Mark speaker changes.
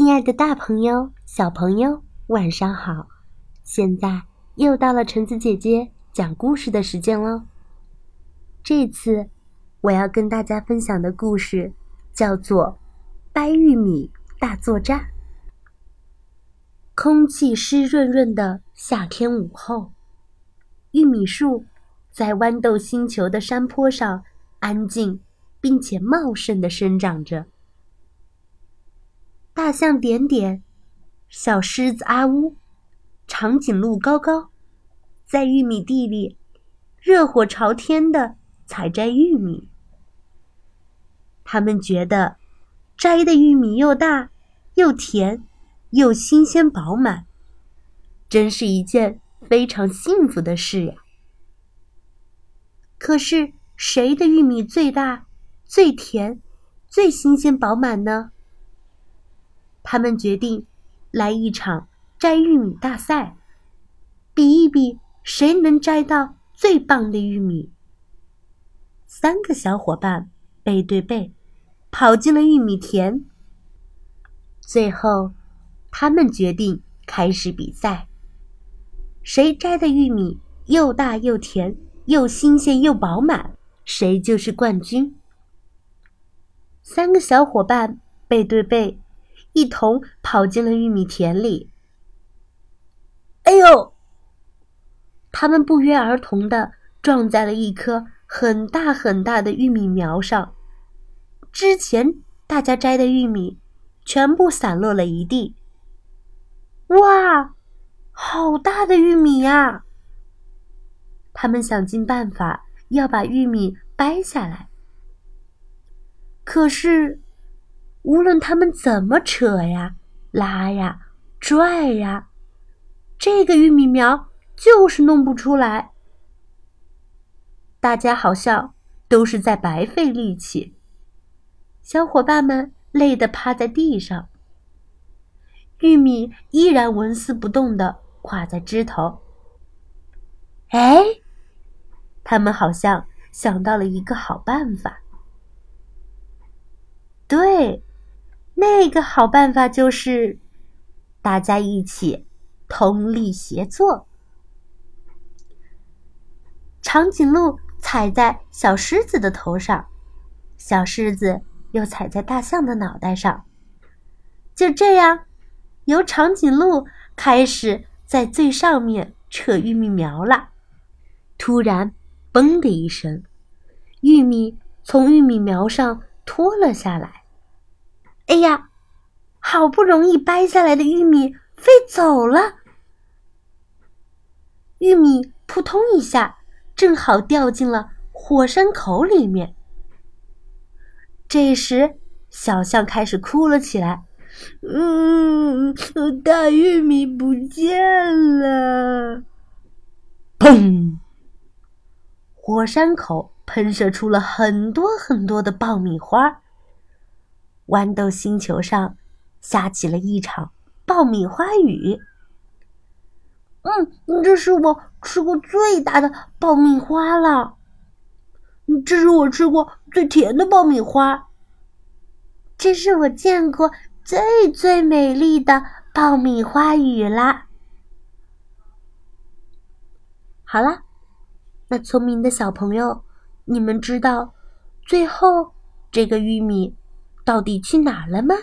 Speaker 1: 亲爱的，大朋友、小朋友，晚上好！现在又到了橙子姐姐讲故事的时间喽。这次我要跟大家分享的故事叫做《掰玉米大作战》。空气湿润润的夏天午后，玉米树在豌豆星球的山坡上安静并且茂盛的生长着。大象点点，小狮子阿乌，长颈鹿高高，在玉米地里热火朝天的采摘玉米。他们觉得摘的玉米又大又甜又新鲜饱满，真是一件非常幸福的事呀。可是谁的玉米最大、最甜、最新鲜饱满呢？他们决定来一场摘玉米大赛，比一比谁能摘到最棒的玉米。三个小伙伴背对背跑进了玉米田。最后，他们决定开始比赛，谁摘的玉米又大又甜又新鲜又饱满，谁就是冠军。三个小伙伴背对背。一同跑进了玉米田里。哎呦！他们不约而同的撞在了一棵很大很大的玉米苗上。之前大家摘的玉米全部散落了一地。哇，好大的玉米呀！他们想尽办法要把玉米掰下来，可是。无论他们怎么扯呀、拉呀、拽呀，这个玉米苗就是弄不出来。大家好像都是在白费力气。小伙伴们累得趴在地上，玉米依然纹丝不动的挂在枝头。哎，他们好像想到了一个好办法。对。那个好办法就是，大家一起通力协作。长颈鹿踩在小狮子的头上，小狮子又踩在大象的脑袋上。就这样，由长颈鹿开始在最上面扯玉米苗了。突然，嘣的一声，玉米从玉米苗上脱了下来。哎呀，好不容易掰下来的玉米飞走了，玉米扑通一下，正好掉进了火山口里面。这时，小象开始哭了起来：“嗯，大玉米不见了！”砰！火山口喷射出了很多很多的爆米花。豌豆星球上下起了一场爆米花雨。嗯，这是我吃过最大的爆米花了。这是我吃过最甜的爆米花。这是我见过最最美丽的爆米花雨啦。好了，那聪明的小朋友，你们知道最后这个玉米？到底去哪了吗？